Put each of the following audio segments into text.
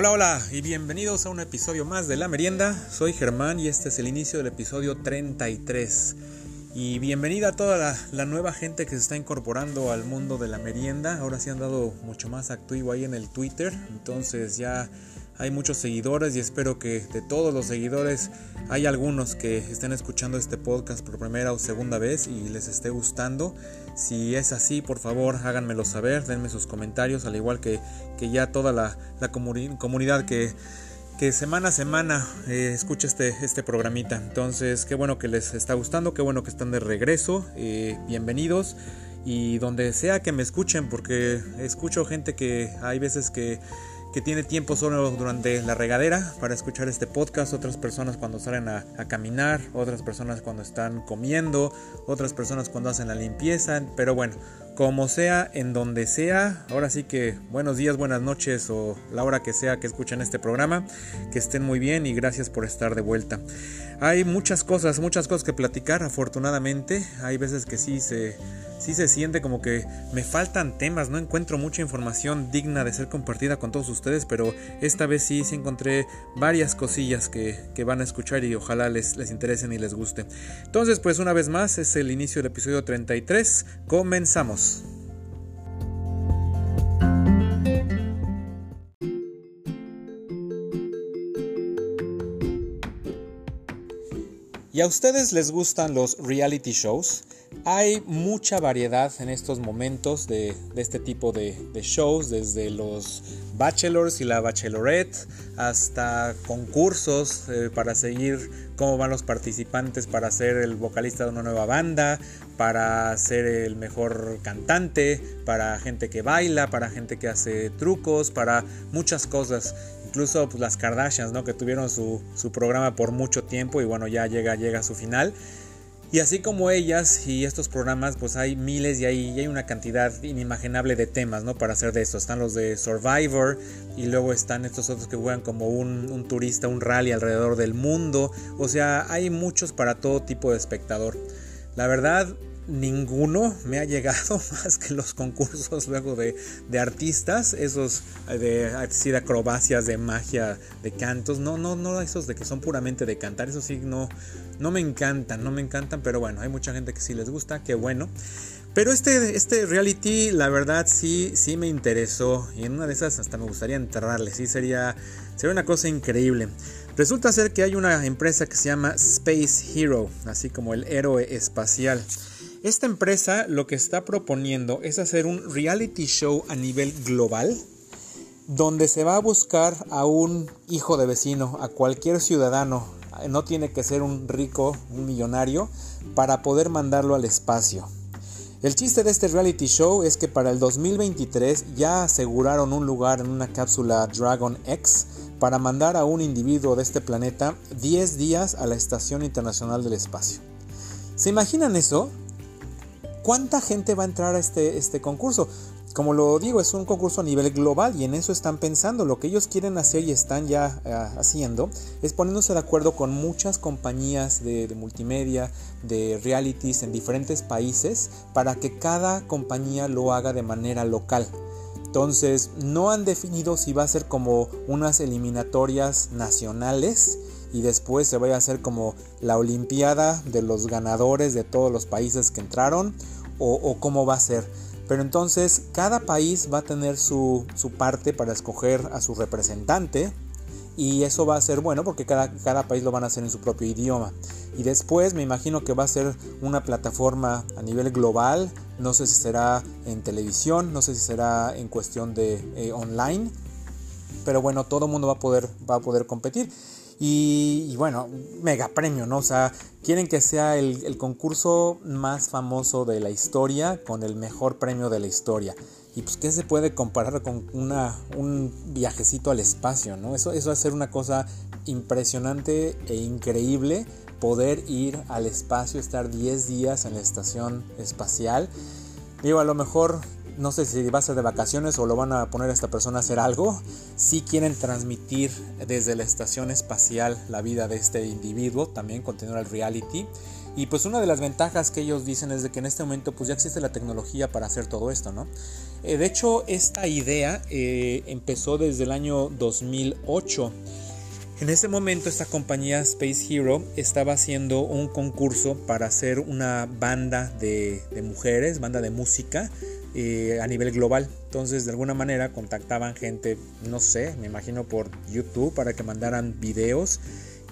Hola, hola y bienvenidos a un episodio más de La Merienda. Soy Germán y este es el inicio del episodio 33. Y bienvenida a toda la, nueva gente que se está incorporando al mundo de la merienda. Ahora sí han dado mucho más activo ahí en el Twitter. Entonces ya hay muchos seguidores y espero que de todos los seguidores hay algunos que estén escuchando este podcast por primera o segunda vez y les esté gustando. Si es así, por favor háganmelo saber, denme sus comentarios, al igual que, que ya toda la, comunidad que, que semana a semana eh, escucha este, este programita. Entonces, qué bueno que les está gustando, qué bueno que están de regreso, eh, bienvenidos y donde sea que me escuchen, porque escucho gente que hay veces que que tiene tiempo solo durante la regadera para escuchar este podcast, otras personas cuando salen a, caminar, otras personas cuando están comiendo, otras personas cuando hacen la limpieza, pero bueno, como sea, en donde sea, ahora sí que buenos días, buenas noches o la hora que sea que escuchen este programa, que estén muy bien y gracias por estar de vuelta. Hay muchas cosas, muchas cosas que platicar, afortunadamente, hay veces que sí se sí se siente como que me faltan temas, no encuentro mucha información digna de ser compartida con todos ustedes, pero esta vez sí, sí encontré varias cosillas que, van a escuchar y ojalá les, les interesen y les guste. Entonces, pues una vez más, es el inicio del episodio 33, comenzamos. ¿Y a ustedes les gustan los reality shows? Hay mucha variedad en estos momentos de, este tipo de, shows, desde los bachelors y la bachelorette hasta concursos eh, para seguir cómo van los participantes para ser el vocalista de una nueva banda, para ser el mejor cantante, para gente que baila, para gente que hace trucos, para muchas cosas. Incluso pues, las Kardashians, ¿no? Que tuvieron su, programa por mucho tiempo y bueno, ya llega, llega a su final. Y así como ellas y estos programas, pues hay miles y hay, hay una cantidad inimaginable de temas, ¿no? Para hacer de esto. Están los de Survivor y luego están estos otros que juegan como un, un turista, un rally alrededor del mundo. O sea, hay muchos para todo tipo de espectador. La verdad, ninguno me ha llegado más que los concursos luego de, artistas, esos de, de acrobacias, de magia, de cantos, no, no, no esos de que son puramente de cantar, eso sí no, no me encantan, no me encantan, pero bueno, hay mucha gente que sí les gusta, qué bueno. Pero este, este reality, la verdad, sí, sí me interesó. Y en una de esas hasta me gustaría enterrarle. Sí, sería, sería una cosa increíble. Resulta ser que hay una empresa que se llama Space Hero, así como el héroe espacial. Esta empresa lo que está proponiendo es hacer un reality show a nivel global donde se va a buscar a un hijo de vecino, a cualquier ciudadano, no tiene que ser un rico, un millonario, para poder mandarlo al espacio. El chiste de este reality show es que para el 2023 ya aseguraron un lugar en una cápsula Dragon X para mandar a un individuo de este planeta 10 días a la Estación Internacional del Espacio. ¿Se imaginan eso? ¿Cuánta gente va a entrar a este, este concurso? Como lo digo, es un concurso a nivel global y en eso están pensando. Lo que ellos quieren hacer y están ya eh, haciendo es poniéndose de acuerdo con muchas compañías de, de, multimedia, de realities en diferentes países para que cada compañía lo haga de manera local. Entonces, no han definido si va a ser como unas eliminatorias nacionales y después se vaya a hacer como la Olimpiada de los ganadores de todos los países que entraron o, cómo va a ser. Pero entonces cada país va a tener su, parte para escoger a su representante y eso va a ser bueno porque cada, cada, país lo van a hacer en su propio idioma. Y después me imagino que va a ser una plataforma a nivel global, no sé si será en televisión, no sé si será en cuestión de eh, online, pero bueno, todo el mundo va a poder, va a poder competir. Y, bueno, mega premio, ¿no? O sea, quieren que sea el, concurso más famoso de la historia con el mejor premio de la historia. Y pues, ¿qué se puede comparar con una, un viajecito al espacio, ¿no? Eso, eso va a ser una cosa impresionante e increíble poder ir al espacio, estar 10 días en la estación espacial. Digo, a lo mejor no sé si va a ser de vacaciones o lo van a poner a esta persona a hacer algo, si quieren transmitir desde la estación espacial la vida de este individuo, también continuar el reality. Y pues una de las ventajas que ellos dicen es de que en este momento pues ya existe la tecnología para hacer todo esto, ¿no? Eh, de hecho, esta idea eh, empezó desde el año 2008. En ese momento esta compañía Space Hero estaba haciendo un concurso para hacer una banda de, mujeres, banda de música eh, a nivel global. Entonces de alguna manera contactaban gente, no sé, me imagino por YouTube para que mandaran videos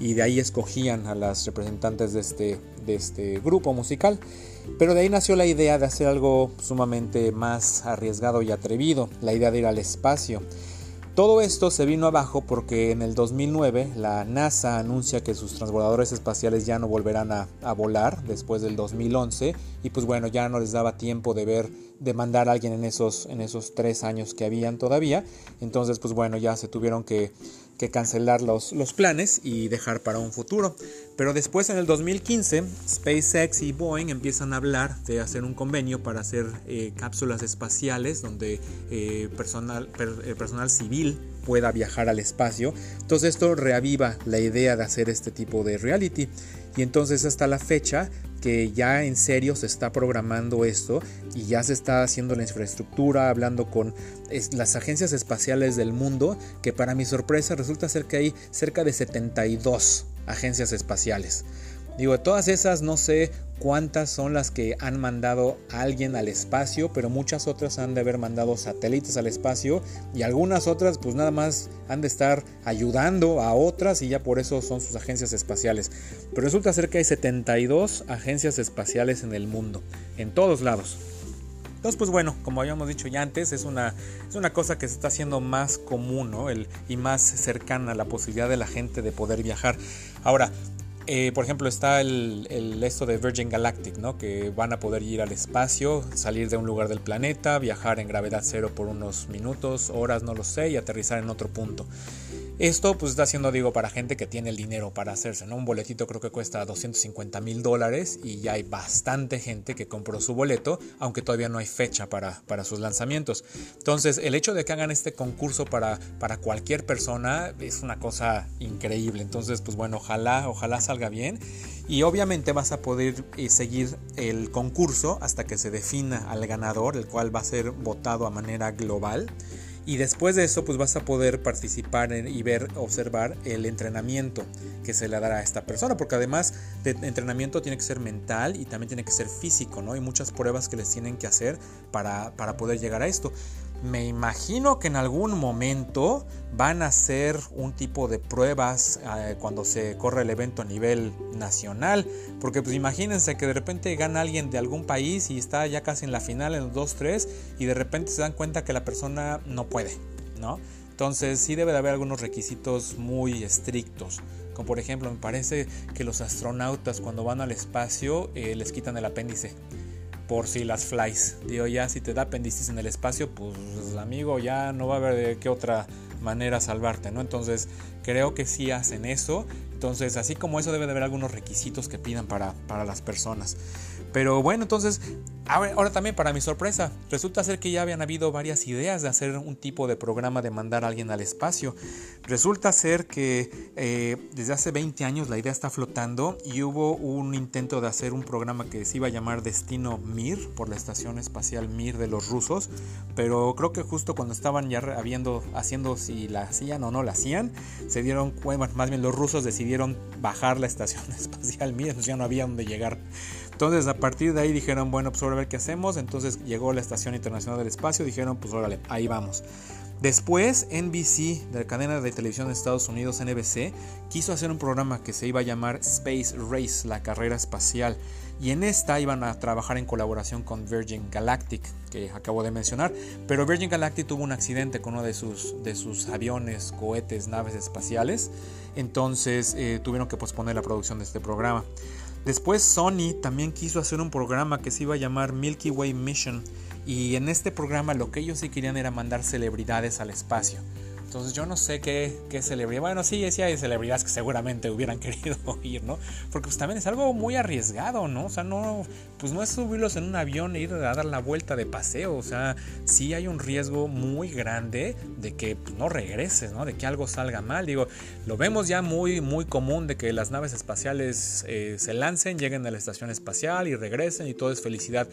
y de ahí escogían a las representantes de este, de este grupo musical. Pero de ahí nació la idea de hacer algo sumamente más arriesgado y atrevido, la idea de ir al espacio. Todo esto se vino abajo porque en el 2009 la NASA anuncia que sus transbordadores espaciales ya no volverán a, volar después del 2011 y pues bueno ya no les daba tiempo de ver de mandar a alguien en esos en esos tres años que habían todavía. Entonces pues bueno ya se tuvieron que que cancelar los, los planes y dejar para un futuro. Pero después en el 2015 SpaceX y Boeing empiezan a hablar de hacer un convenio para hacer eh, cápsulas espaciales donde eh, personal, eh, personal civil pueda viajar al espacio. Entonces esto reaviva la idea de hacer este tipo de reality. Y entonces hasta la fecha que ya en serio se está programando esto y ya se está haciendo la infraestructura, hablando con las agencias espaciales del mundo, que para mi sorpresa resulta ser que hay cerca de 72 agencias espaciales. Digo, de todas esas no sé cuántas son las que han mandado a alguien al espacio, pero muchas otras han de haber mandado satélites al espacio y algunas otras pues nada más han de estar ayudando a otras y ya por eso son sus agencias espaciales. Pero resulta ser que hay 72 agencias espaciales en el mundo, en todos lados. Entonces, pues bueno, como habíamos dicho ya antes, es una, es una cosa que se está haciendo más común El, y más cercana a la posibilidad de la gente de poder viajar. Ahora, eh, por ejemplo, está el, esto de Virgin Galactic, ¿no? que van a poder ir al espacio, salir de un lugar del planeta, viajar en gravedad cero por unos minutos, horas, no lo sé, y aterrizar en otro punto. Esto pues está siendo, digo, para gente que tiene el dinero para hacerse, ¿no? Un boletito creo que cuesta 250 mil dólares y ya hay bastante gente que compró su boleto, aunque todavía no hay fecha para, para sus lanzamientos. Entonces, el hecho de que hagan este concurso para, para cualquier persona es una cosa increíble. Entonces, pues bueno, ojalá, ojalá salga bien. Y obviamente vas a poder eh, seguir el concurso hasta que se defina al ganador, el cual va a ser votado a manera global. Y después de eso, pues vas a poder participar y ver, observar el entrenamiento que se le dará a esta persona, porque además de entrenamiento tiene que ser mental y también tiene que ser físico, ¿no? Hay muchas pruebas que les tienen que hacer para, para poder llegar a esto me imagino que en algún momento van a hacer un tipo de pruebas eh, cuando se corre el evento a nivel nacional. Porque pues imagínense que de repente gana alguien de algún país y está ya casi en la final, en los 2-3, y de repente se dan cuenta que la persona no puede, ¿no? Entonces sí debe de haber algunos requisitos muy estrictos. Como por ejemplo, me parece que los astronautas cuando van al espacio eh, les quitan el apéndice por si las flies. Digo, ya si te da apendicitis en el espacio, pues amigo, ya no va a haber de qué otra manera salvarte, ¿no? Entonces, creo que sí hacen eso. Entonces, así como eso, debe de haber algunos requisitos que pidan para, para las personas. Pero bueno, entonces, ahora también para mi sorpresa, resulta ser que ya habían habido varias ideas de hacer un tipo de programa de mandar a alguien al espacio. Resulta ser que eh, desde hace 20 años la idea está flotando y hubo un intento de hacer un programa que se iba a llamar Destino Mir por la Estación Espacial Mir de los rusos, pero creo que justo cuando estaban ya habiendo, haciendo si la hacían o no la hacían, se dieron cuenta, más bien los rusos decidieron bajar la Estación Espacial Mir, ya no había donde llegar. Entonces a partir de ahí dijeron, bueno, pues ahora a ver qué hacemos. Entonces llegó la Estación Internacional del Espacio, dijeron, pues órale, ahí vamos. Después NBC, de la cadena de televisión de Estados Unidos, NBC, quiso hacer un programa que se iba a llamar Space Race, la carrera espacial. Y en esta iban a trabajar en colaboración con Virgin Galactic, que acabo de mencionar. Pero Virgin Galactic tuvo un accidente con uno de sus, de sus aviones, cohetes, naves espaciales. Entonces eh, tuvieron que posponer la producción de este programa. Después Sony también quiso hacer un programa que se iba a llamar Milky Way Mission y en este programa lo que ellos sí querían era mandar celebridades al espacio. Entonces yo no sé qué, qué celebridad. Bueno, sí, sí hay celebridades que seguramente hubieran querido ir, ¿no? Porque pues también es algo muy arriesgado, ¿no? O sea, no, pues no es subirlos en un avión e ir a dar la vuelta de paseo. O sea, sí hay un riesgo muy grande de que pues, no regreses, ¿no? De que algo salga mal. Digo, lo vemos ya muy, muy común de que las naves espaciales eh, se lancen, lleguen a la estación espacial y regresen y todo es felicidad.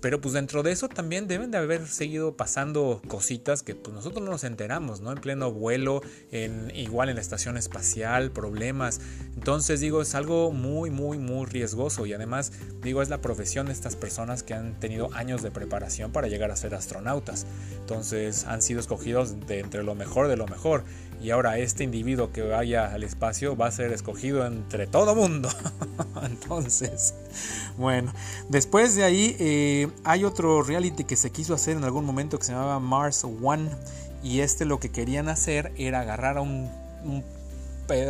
Pero pues dentro de eso también deben de haber seguido pasando cositas que pues nosotros no nos enteramos, ¿no? En pleno vuelo, igual en la estación espacial, problemas. Entonces digo, es algo muy, muy, muy riesgoso y además digo, es la profesión de estas personas que han tenido años de preparación para llegar a ser astronautas. Entonces han sido escogidos de entre lo mejor de lo mejor. Y ahora este individuo que vaya al espacio va a ser escogido entre todo mundo. Entonces, bueno, después de ahí eh, hay otro reality que se quiso hacer en algún momento que se llamaba Mars One. Y este lo que querían hacer era agarrar a un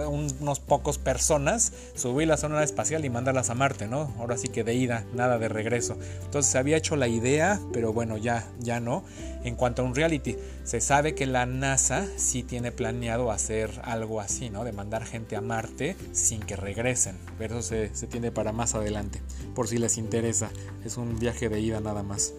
unos pocos personas, subir la zona espacial y mandarlas a Marte, ¿no? Ahora sí que de ida, nada de regreso. Entonces se había hecho la idea, pero bueno, ya, ya no. En cuanto a un reality, se sabe que la NASA sí tiene planeado hacer algo así, ¿no? De mandar gente a Marte sin que regresen. Pero eso se, se tiene para más adelante, por si les interesa. Es un viaje de ida nada más.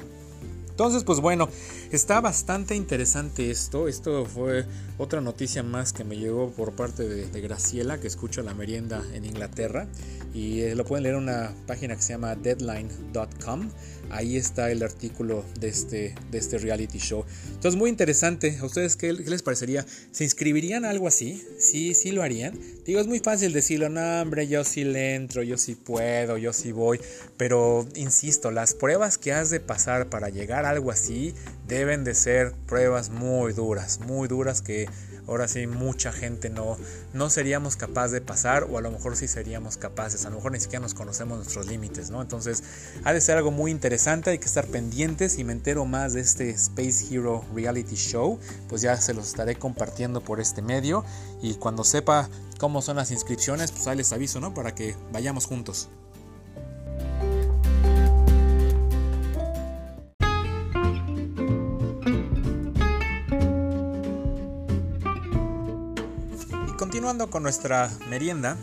Entonces, pues bueno, está bastante interesante esto. Esto fue otra noticia más que me llegó por parte de, Graciela, que escucha la merienda en Inglaterra. Y eh, lo pueden leer en una página que se llama deadline.com. Ahí está el artículo de este, de este reality show. Entonces, muy interesante. ¿A ustedes qué, les parecería? ¿Se inscribirían a algo así? ¿Sí, sí lo harían? Digo, es muy fácil decirlo, no, hombre, yo sí le entro, yo sí puedo, yo sí voy. Pero, insisto, las pruebas que has de pasar para llegar a algo así deben de ser pruebas muy duras, muy duras que ahora sí mucha gente no, no seríamos capaces de pasar o a lo mejor sí seríamos capaces, a lo mejor ni siquiera nos conocemos nuestros límites, ¿no? Entonces ha de ser algo muy interesante, hay que estar pendientes y me entero más de este Space Hero Reality Show, pues ya se los estaré compartiendo por este medio y cuando sepa cómo son las inscripciones, pues ahí les aviso, ¿no? Para que vayamos juntos. Continuando con nuestra merienda,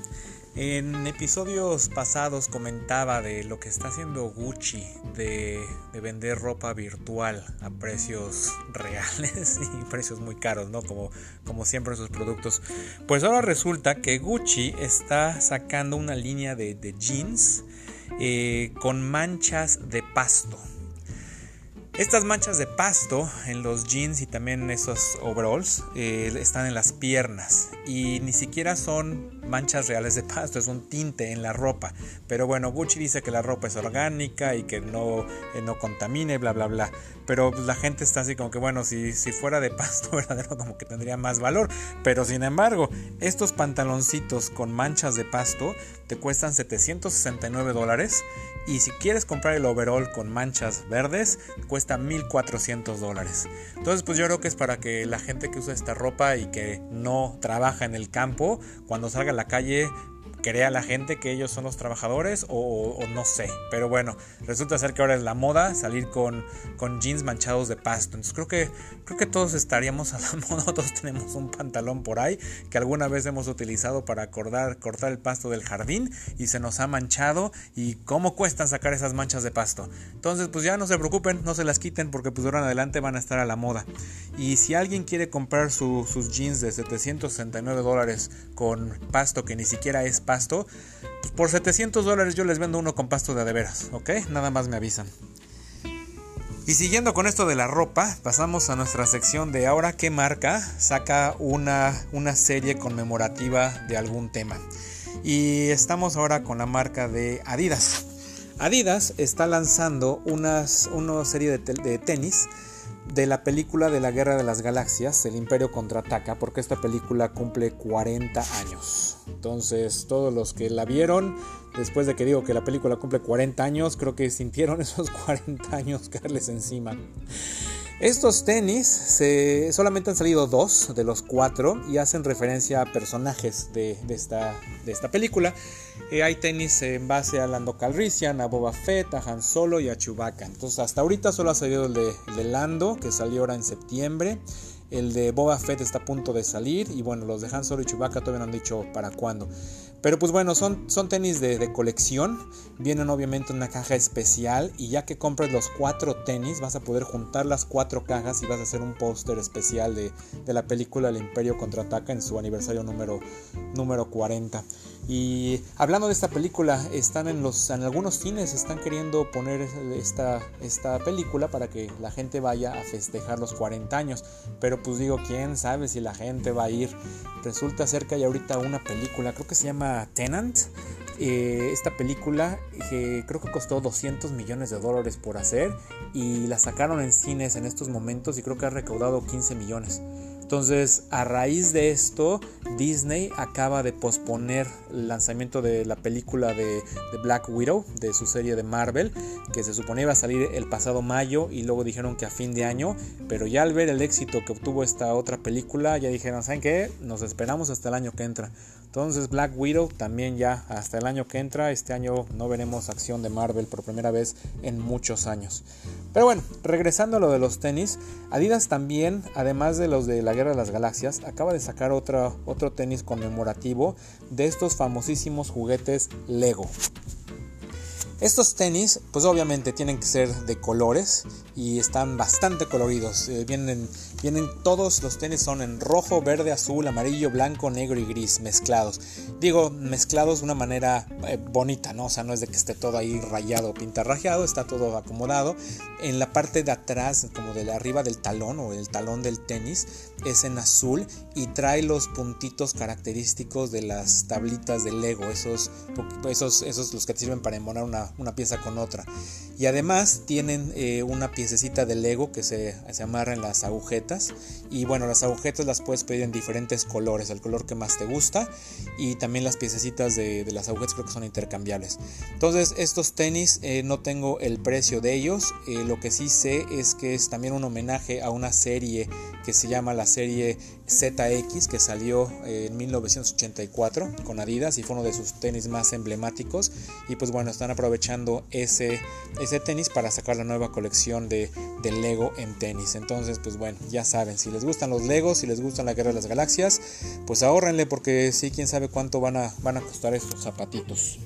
en episodios pasados comentaba de lo que está haciendo Gucci de, vender ropa virtual a precios reales y precios muy caros, ¿no? Como, como siempre sus productos. Pues ahora resulta que Gucci está sacando una línea de, jeans eh, con manchas de pasto. Estas manchas de pasto en los jeans y también en esos overalls eh, están en las piernas y ni siquiera son manchas reales de pasto, es un tinte en la ropa. Pero bueno, Gucci dice que la ropa es orgánica y que no, eh, no contamine, bla, bla, bla. Pero la gente está así como que, bueno, si, si fuera de pasto verdadero, como que tendría más valor. Pero sin embargo, estos pantaloncitos con manchas de pasto te cuestan 769 dólares. Y si quieres comprar el overall con manchas verdes, cuesta 1400 dólares. Entonces, pues yo creo que es para que la gente que usa esta ropa y que no trabaja en el campo, cuando salga la calle crea la gente que ellos son los trabajadores o, no sé. Pero bueno, resulta ser que ahora es la moda salir con, con jeans manchados de pasto. Entonces creo que, creo que todos estaríamos a la moda, todos tenemos un pantalón por ahí que alguna vez hemos utilizado para cortar, cortar el pasto del jardín y se nos ha manchado. ¿Y cómo cuesta sacar esas manchas de pasto? Entonces pues ya no se preocupen, no se las quiten porque pues ahora en adelante van a estar a la moda. Y si alguien quiere comprar sus jeans de 769 dólares con pasto que ni siquiera es pasto, pues por 700 dólares yo les vendo uno con pasto de adeveras, ¿ok? Nada más me avisan. Y siguiendo con esto de la ropa, pasamos a nuestra sección de ahora qué marca saca una, una serie conmemorativa de algún tema. Y estamos ahora con la marca de Adidas. Adidas está lanzando unas, una serie de, de tenis de la película de la Guerra de las Galaxias, El Imperio contraataca, porque esta película cumple 40 años. Entonces, todos los que la vieron, después de que digo que la película cumple 40 años, creo que sintieron esos 40 años caerles encima. Estos tenis se, solamente han salido dos de los cuatro y hacen referencia a personajes de, esta, de esta, película. Eh, hay tenis en base a Lando Calrissian, a Boba Fett, a Han Solo y a Chewbacca. Entonces hasta ahorita solo ha salido el de, Lando, que salió ahora en septiembre. El de Boba Fett está a punto de salir y bueno, los de Han Solo y Chewbacca todavía no han dicho para cuándo. Pero pues bueno, son, son tenis de, colección. Vienen obviamente en una caja especial. Y ya que compres los cuatro tenis, vas a poder juntar las cuatro cajas y vas a hacer un póster especial de, la película El Imperio Contraataca en su aniversario número, número 40. Y hablando de esta película, están en los en algunos cines están queriendo poner esta, esta película para que la gente vaya a festejar los 40 años. Pero pues digo, quién sabe si la gente va a ir. Resulta ser que hay ahorita una película, creo que se llama Tenant. Eh, esta película que creo que costó 200 millones de dólares por hacer y la sacaron en cines en estos momentos y creo que ha recaudado 15 millones. Entonces, a raíz de esto, Disney acaba de posponer el lanzamiento de la película de, Black Widow, de su serie de Marvel, que se suponía iba a salir el pasado mayo y luego dijeron que a fin de año, pero ya al ver el éxito que obtuvo esta otra película, ya dijeron, ¿saben qué? Nos esperamos hasta el año que entra. Entonces Black Widow también ya hasta el año que entra, este año no veremos acción de Marvel por primera vez en muchos años. Pero bueno, regresando a lo de los tenis, Adidas también, además de los de la Guerra de las Galaxias, acaba de sacar otro, otro tenis conmemorativo de estos famosísimos juguetes Lego. Estos tenis, pues obviamente tienen que ser de colores y están bastante coloridos. Eh, vienen, vienen todos los tenis son en rojo, verde, azul, amarillo, blanco, negro y gris mezclados. Digo mezclados de una manera eh, bonita, ¿no? O sea, no es de que esté todo ahí rayado pintarrajeado, está todo acomodado. En la parte de atrás, como de arriba del talón o el talón del tenis, es en azul y trae los puntitos característicos de las tablitas de Lego, esos, esos, esos los que te sirven para embonar una una, pieza con otra. Y además tienen eh, una piececita de Lego que se, se amarra en las agujetas. Y bueno, las agujetas las puedes pedir en diferentes colores, el color que más te gusta. Y también las piececitas de, las agujetas creo que son intercambiables. Entonces estos tenis eh, no tengo el precio de ellos. Eh, lo que sí sé es que es también un homenaje a una serie que se llama la serie ZX que salió en 1984 con Adidas y fue uno de sus tenis más emblemáticos. Y pues bueno, están aprovechando ese, ese tenis para sacar la nueva colección de, de, Lego en tenis. Entonces, pues bueno, ya saben, si les gustan los Legos, si les gustan la Guerra de las Galaxias, pues ahorrenle porque sí, quién sabe cuánto van a, van a costar estos zapatitos.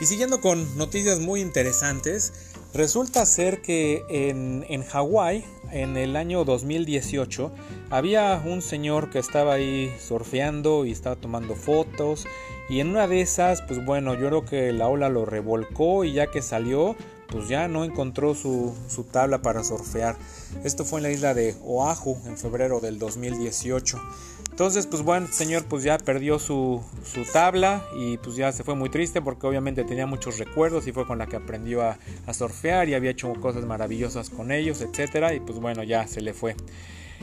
Y siguiendo con noticias muy interesantes, resulta ser que en, en Hawái, en el año 2018, había un señor que estaba ahí surfeando y estaba tomando fotos y en una de esas, pues bueno, yo creo que la ola lo revolcó y ya que salió, pues ya no encontró su, tabla para surfear. Esto fue en la isla de Oahu en febrero del 2018. Entonces, pues bueno, señor pues ya perdió su, tabla y pues ya se fue muy triste porque obviamente tenía muchos recuerdos y fue con la que aprendió a, a surfear y había hecho cosas maravillosas con ellos, etcétera Y pues bueno, ya se le fue.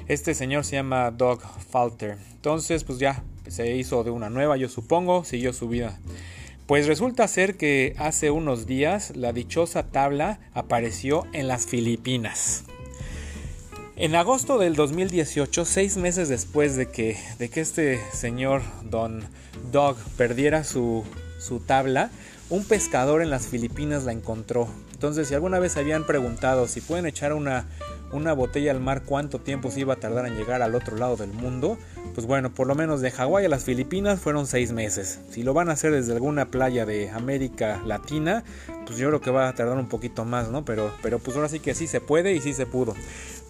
Este señor se llama Doug Falter. Entonces, pues ya se hizo de una nueva, yo supongo, siguió su vida. Pues resulta ser que hace unos días la dichosa tabla apareció en las Filipinas. En agosto del 2018, seis meses después de que, de que este señor Don Dog perdiera su, su tabla, un pescador en las Filipinas la encontró. Entonces, si alguna vez habían preguntado si pueden echar una, una botella al mar, cuánto tiempo se iba a tardar en llegar al otro lado del mundo, pues bueno, por lo menos de Hawái a las Filipinas fueron seis meses. Si lo van a hacer desde alguna playa de América Latina, pues yo creo que va a tardar un poquito más, ¿no? Pero, pero pues ahora sí que sí se puede y sí se pudo.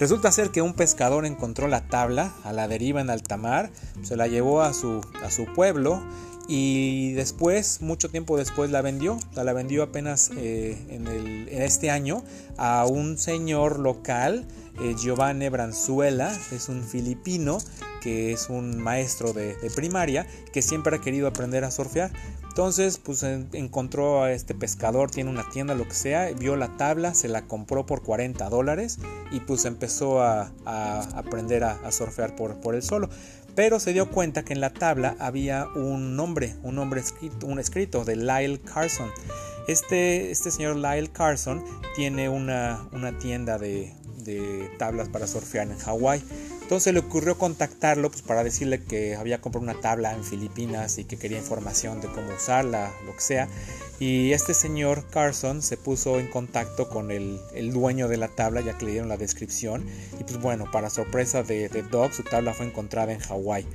Resulta ser que un pescador encontró la tabla a la deriva en alta mar, se la llevó a su, a su pueblo y después, mucho tiempo después, la vendió. La vendió apenas eh, en, este año a un señor local, eh, Giovanni Branzuela, es un filipino que es un maestro de, primaria que siempre ha querido aprender a surfear. Entonces, pues encontró a este pescador, tiene una tienda, lo que sea, vio la tabla, se la compró por 40 dólares y pues empezó a, aprender a, surfear por, por él solo pero se dio cuenta que en la tabla había un nombre, un nombre escrito, un escrito de Lyle Carson. Este, este señor Lyle Carson tiene una, una tienda de, de, tablas para surfear en Hawái. Entonces le ocurrió contactarlo pues, para decirle que había comprado una tabla en Filipinas y que quería información de cómo usarla, lo que sea. Y este señor Carson se puso en contacto con el, dueño de la tabla, ya que le dieron la descripción. Y pues bueno, para sorpresa de, de Doug, su tabla fue encontrada en Hawái.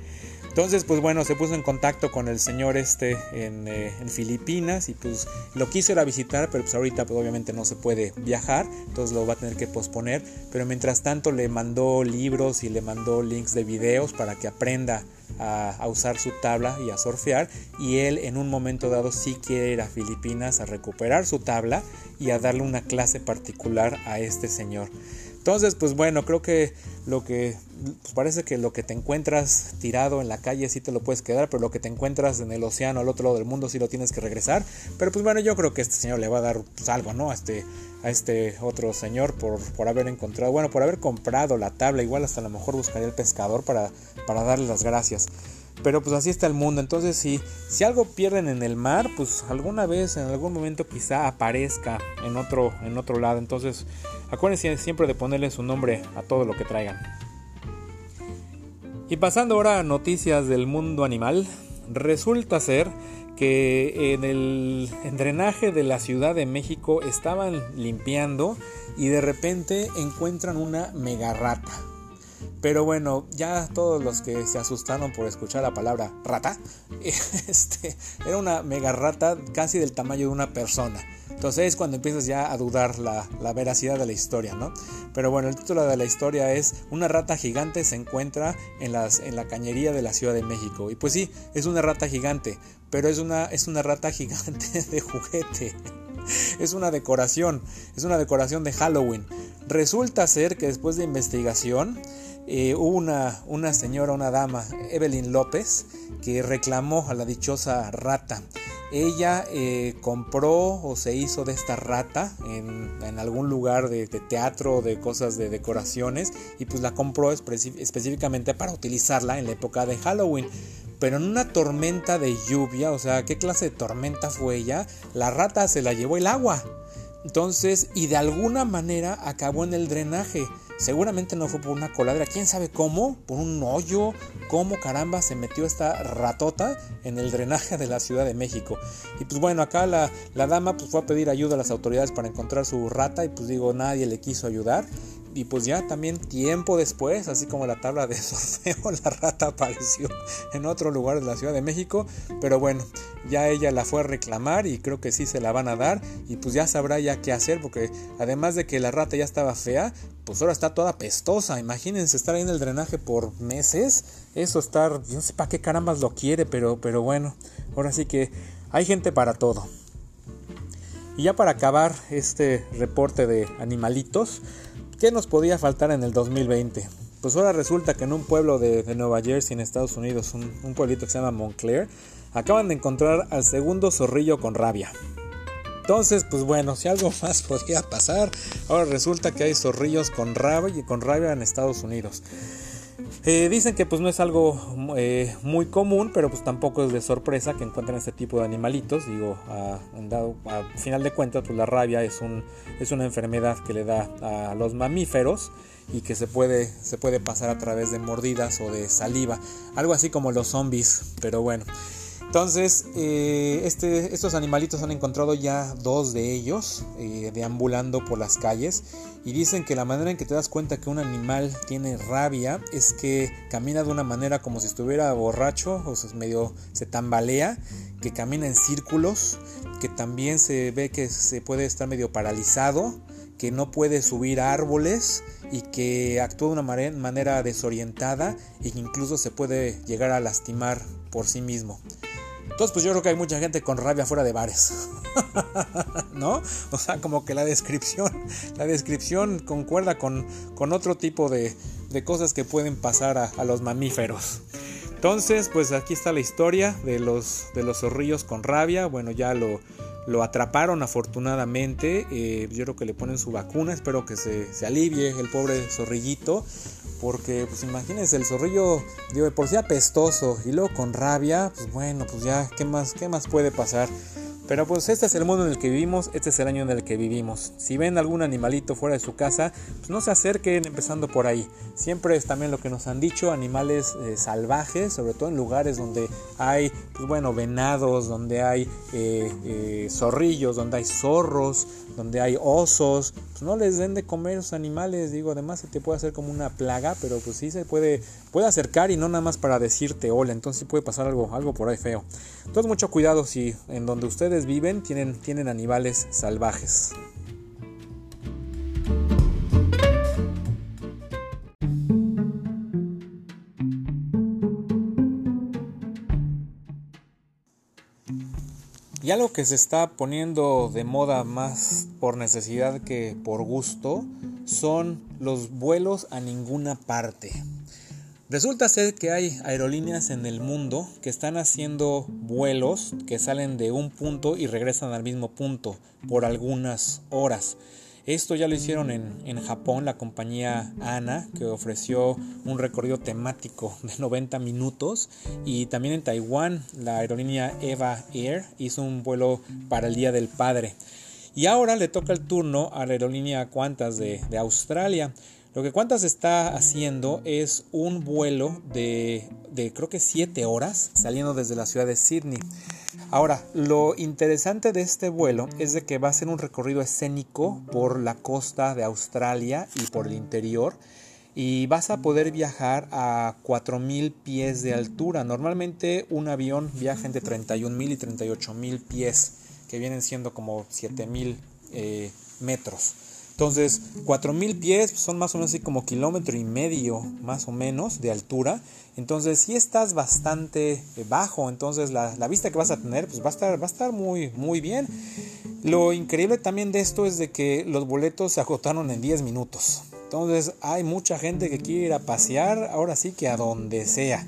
Entonces, pues bueno, se puso en contacto con el señor este en, eh, Filipinas y pues lo quiso ir a visitar, pero pues ahorita pues obviamente no se puede viajar, entonces lo va a tener que posponer. Pero mientras tanto le mandó libros y le mandó links de videos para que aprenda a, a, usar su tabla y a surfear y él en un momento dado sí quiere ir a Filipinas a recuperar su tabla y a darle una clase particular a este señor. Entonces, pues bueno, creo que lo que pues parece que lo que te encuentras tirado en la calle sí te lo puedes quedar, pero lo que te encuentras en el océano al otro lado del mundo sí lo tienes que regresar. Pero pues bueno, yo creo que este señor le va a dar pues, algo, ¿no? A este, a este otro señor por, por haber encontrado, bueno, por haber comprado la tabla. Igual hasta a lo mejor buscaría el pescador para, para darle las gracias. Pero pues así está el mundo. Entonces si, si algo pierden en el mar, pues alguna vez, en algún momento quizá aparezca en otro, en otro lado. Entonces acuérdense siempre de ponerle su nombre a todo lo que traigan. Y pasando ahora a noticias del mundo animal, resulta ser que en el drenaje de la Ciudad de México estaban limpiando y de repente encuentran una mega rata. Pero bueno, ya todos los que se asustaron por escuchar la palabra rata, este, era una mega rata casi del tamaño de una persona. Entonces es cuando empiezas ya a dudar la, veracidad de la historia, ¿no? Pero bueno, el título de la historia es Una rata gigante se encuentra en, las, en la cañería de la Ciudad de México. Y pues sí, es una rata gigante, pero es una, es una rata gigante de juguete. Es una decoración, es una decoración de Halloween. Resulta ser que después de investigación, eh, hubo una, una señora, una dama, Evelyn López, que reclamó a la dichosa rata. Ella eh, compró o se hizo de esta rata en, algún lugar de, teatro, de cosas de decoraciones, y pues la compró específicamente para utilizarla en la época de Halloween. Pero en una tormenta de lluvia, o sea, ¿qué clase de tormenta fue ella? La rata se la llevó el agua. Entonces, y de alguna manera acabó en el drenaje. Seguramente no fue por una coladera, quién sabe cómo, por un hoyo, cómo caramba se metió esta ratota en el drenaje de la Ciudad de México. Y pues bueno, acá la, dama pues fue a pedir ayuda a las autoridades para encontrar su rata y pues digo, nadie le quiso ayudar. Y pues ya también tiempo después, así como la tabla de sorteo, la rata apareció en otro lugar de la Ciudad de México. Pero bueno, ya ella la fue a reclamar y creo que sí se la van a dar. Y pues ya sabrá ya qué hacer, porque además de que la rata ya estaba fea, pues ahora está toda pestosa. Imagínense estar ahí en el drenaje por meses. Eso estar, yo no sé para qué carambas lo quiere, pero, pero bueno, ahora sí que hay gente para todo. Y ya para acabar este reporte de animalitos, ¿Qué nos podía faltar en el 2020? Pues ahora resulta que en un pueblo de, Nueva Jersey, en Estados Unidos, un, un, pueblito que se llama Montclair, acaban de encontrar al segundo zorrillo con rabia. Entonces, pues bueno, si algo más podía pasar, ahora resulta que hay zorrillos con rabia y con rabia en Estados Unidos. Eh, dicen que pues no es algo eh, muy común, pero pues tampoco es de sorpresa que encuentren este tipo de animalitos. Digo, a, final de cuentas, pues la rabia es, un, es una enfermedad que le da a los mamíferos y que se puede, se puede pasar a través de mordidas o de saliva. Algo así como los zombies, pero bueno. Entonces, eh, este, estos animalitos han encontrado ya dos de ellos eh, deambulando por las calles y dicen que la manera en que te das cuenta que un animal tiene rabia es que camina de una manera como si estuviera borracho o sea, medio se tambalea, que camina en círculos, que también se ve que se puede estar medio paralizado, que no puede subir árboles y que actúa de una manera desorientada e incluso se puede llegar a lastimar por sí mismo. Entonces, pues yo creo que hay mucha gente con rabia fuera de bares. ¿No? O sea, como que la descripción, la descripción concuerda con, con otro tipo de, de, cosas que pueden pasar a, los mamíferos. Entonces, pues aquí está la historia de los, de los zorrillos con rabia. Bueno, ya lo, lo atraparon afortunadamente. Eh, yo creo que le ponen su vacuna. Espero que se, se alivie el pobre zorrillito. Porque, pues imagínense, el zorrillo, digo, de por sí apestoso y luego con rabia, pues bueno, pues ya, ¿qué más, qué más puede pasar? Pero pues este es el mundo en el que vivimos, este es el año en el que vivimos. Si ven algún animalito fuera de su casa, pues no se acerquen empezando por ahí. Siempre es también lo que nos han dicho, animales eh, salvajes, sobre todo en lugares donde hay, pues bueno, venados, donde hay eh, eh, zorrillos, donde hay zorros, donde hay osos. Pues no les den de comer esos animales, digo, además se te puede hacer como una plaga, pero pues sí se puede, puede acercar y no nada más para decirte hola, entonces puede pasar algo, algo por ahí feo. Entonces mucho cuidado si en donde ustedes viven tienen, tienen animales salvajes. Y algo que se está poniendo de moda más por necesidad que por gusto son los vuelos a ninguna parte. Resulta ser que hay aerolíneas en el mundo que están haciendo vuelos que salen de un punto y regresan al mismo punto por algunas horas. Esto ya lo hicieron en, Japón, la compañía ANA, que ofreció un recorrido temático de 90 minutos. Y también en Taiwán, la aerolínea Eva Air hizo un vuelo para el Día del Padre. Y ahora le toca el turno a la aerolínea Qantas de, de Australia. Lo que Qantas está haciendo es un vuelo de, creo que 7 horas saliendo desde la ciudad de Sydney. Ahora, lo interesante de este vuelo es de que va a ser un recorrido escénico por la costa de Australia y por el interior y vas a poder viajar a 4.000 pies de altura. Normalmente un avión viaja entre 31.000 y 38.000 pies, que vienen siendo como 7.000 eh, metros. Entonces, 4000 pies son más o menos así como kilómetro y medio, más o menos, de altura. Entonces, si estás bastante eh, bajo, entonces la, vista que vas a tener pues va a estar, va a estar muy, muy bien. Lo increíble también de esto es de que los boletos se agotaron en 10 minutos. Entonces, hay mucha gente que quiere ir a pasear, ahora sí que a donde sea.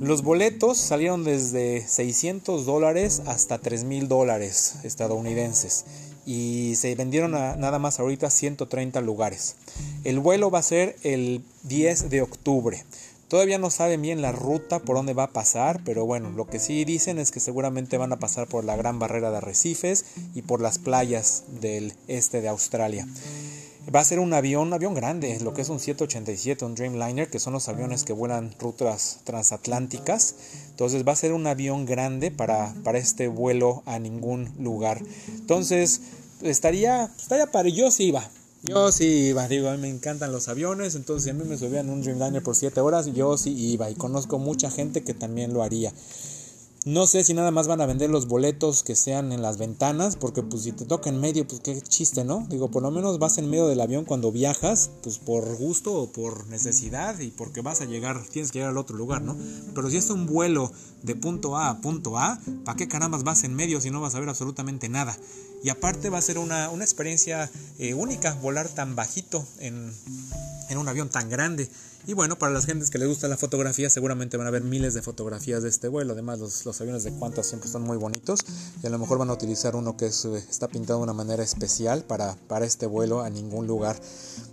Los boletos salieron desde 600 dólares hasta 3 mil dólares estadounidenses y se vendieron nada más ahorita 130 lugares. El vuelo va a ser el 10 de octubre. Todavía no saben bien la ruta por dónde va a pasar, pero bueno, lo que sí dicen es que seguramente van a pasar por la gran barrera de arrecifes y por las playas del este de Australia. Va a ser un avión, un avión grande, lo que es un 787, un Dreamliner, que son los aviones que vuelan rutas transatlánticas. Entonces va a ser un avión grande para, para este vuelo a ningún lugar. Entonces estaría, estaría para, yo sí iba. Yo sí iba, digo, a mí me encantan los aviones, entonces si a mí me subían un Dreamliner por 7 horas, yo sí iba y conozco mucha gente que también lo haría. No sé si nada más van a vender los boletos que sean en las ventanas, porque pues si te toca en medio, pues qué chiste, ¿no? Digo, por lo menos vas en medio del avión cuando viajas, pues por gusto o por necesidad y porque vas a llegar, tienes que llegar al otro lugar, ¿no? Pero si es un vuelo de punto A a punto A, ¿para qué carambas vas en medio si no vas a ver absolutamente nada? Y aparte va a ser una, experiencia eh, única volar tan bajito en, en un avión tan grande. Y bueno, para las gentes que les gusta la fotografía, seguramente van a ver miles de fotografías de este vuelo. Además, los, aviones de Qantas siempre están muy bonitos. Y a lo mejor van a utilizar uno que eh, está pintado de una manera especial para, para este vuelo a ningún lugar.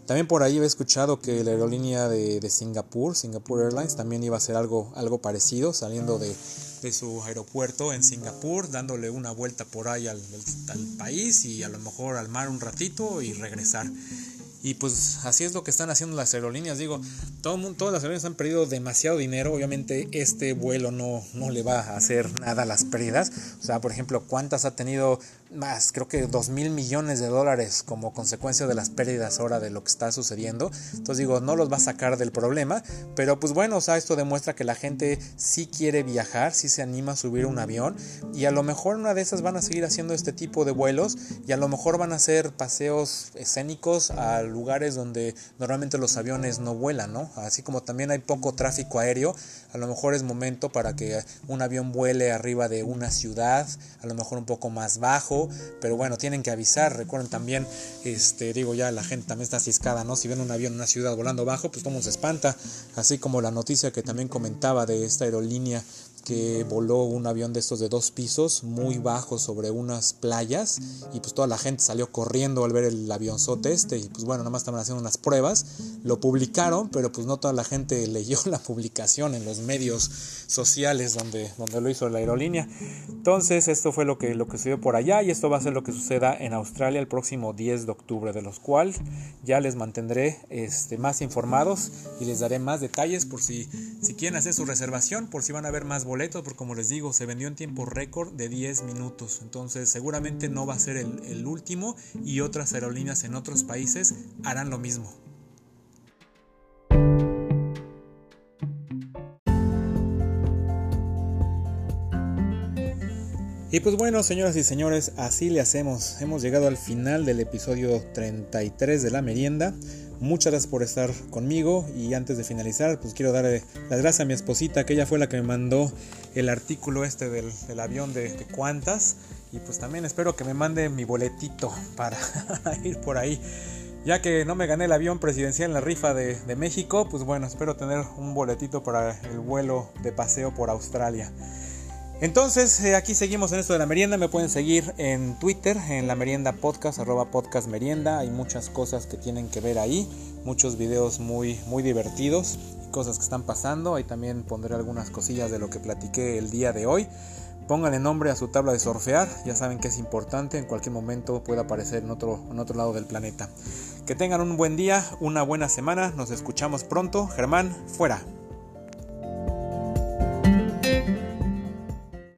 También por ahí he escuchado que la aerolínea de, de Singapur, Singapore Airlines, también iba a hacer algo, algo parecido, saliendo de, de su aeropuerto en Singapur, dándole una vuelta por ahí al, país y a lo mejor al mar un ratito y regresar. Y pues así es lo que están haciendo las aerolíneas. Digo, todo mundo, todas las aerolíneas han perdido demasiado dinero. Obviamente este vuelo no, no le va a hacer nada a las pérdidas. O sea, por ejemplo, ¿cuántas ha tenido más, creo que 2 mil millones de dólares como consecuencia de las pérdidas ahora de lo que está sucediendo. Entonces digo, no los va a sacar del problema, pero pues bueno, o sea, esto demuestra que la gente sí quiere viajar, sí se anima a subir un avión y a lo mejor una de esas van a seguir haciendo este tipo de vuelos y a lo mejor van a hacer paseos escénicos a lugares donde normalmente los aviones no vuelan, ¿no? Así como también hay poco tráfico aéreo, a lo mejor es momento para que un avión vuele arriba de una ciudad, a lo mejor un poco más bajo pero bueno, tienen que avisar. Recuerden también, este, digo, ya la gente también está ciscada, ¿no? Si ven un avión en una ciudad volando bajo, pues como se espanta. Así como la noticia que también comentaba de esta aerolínea que voló un avión de estos de dos pisos muy bajo sobre unas playas y pues toda la gente salió corriendo al ver el avionzote este y pues bueno, nada más estaban haciendo unas pruebas, lo publicaron, pero pues no toda la gente leyó la publicación en los medios sociales donde, donde lo hizo la aerolínea. Entonces esto fue lo que, lo que sucedió por allá y esto va a ser lo que suceda en Australia el próximo 10 de octubre, de los cuales ya les mantendré este, más informados y les daré más detalles por si, si quieren hacer su reservación, por si van a ver más boletos, porque como les digo, se vendió en tiempo récord de 10 minutos. Entonces seguramente no va a ser el, el último y otras aerolíneas en otros países harán lo mismo. Y pues bueno, señoras y señores, así le hacemos. Hemos llegado al final del episodio 33 de la merienda. Muchas gracias por estar conmigo y antes de finalizar, pues quiero darle las gracias a mi esposita, que ella fue la que me mandó el artículo este del, avión de, de Cuantas. Y pues también espero que me mande mi boletito para ir por ahí. Ya que no me gané el avión presidencial en la rifa de, de México, pues bueno, espero tener un boletito para el vuelo de paseo por Australia. Entonces, eh, aquí seguimos en esto de la merienda. Me pueden seguir en Twitter, en la merienda podcast, arroba podcast merienda. Hay muchas cosas que tienen que ver ahí, muchos videos muy, muy divertidos, cosas que están pasando. Ahí también pondré algunas cosillas de lo que platiqué el día de hoy. Pónganle nombre a su tabla de surfear, ya saben que es importante, en cualquier momento puede aparecer en otro, en otro lado del planeta. Que tengan un buen día, una buena semana, nos escuchamos pronto. Germán, fuera.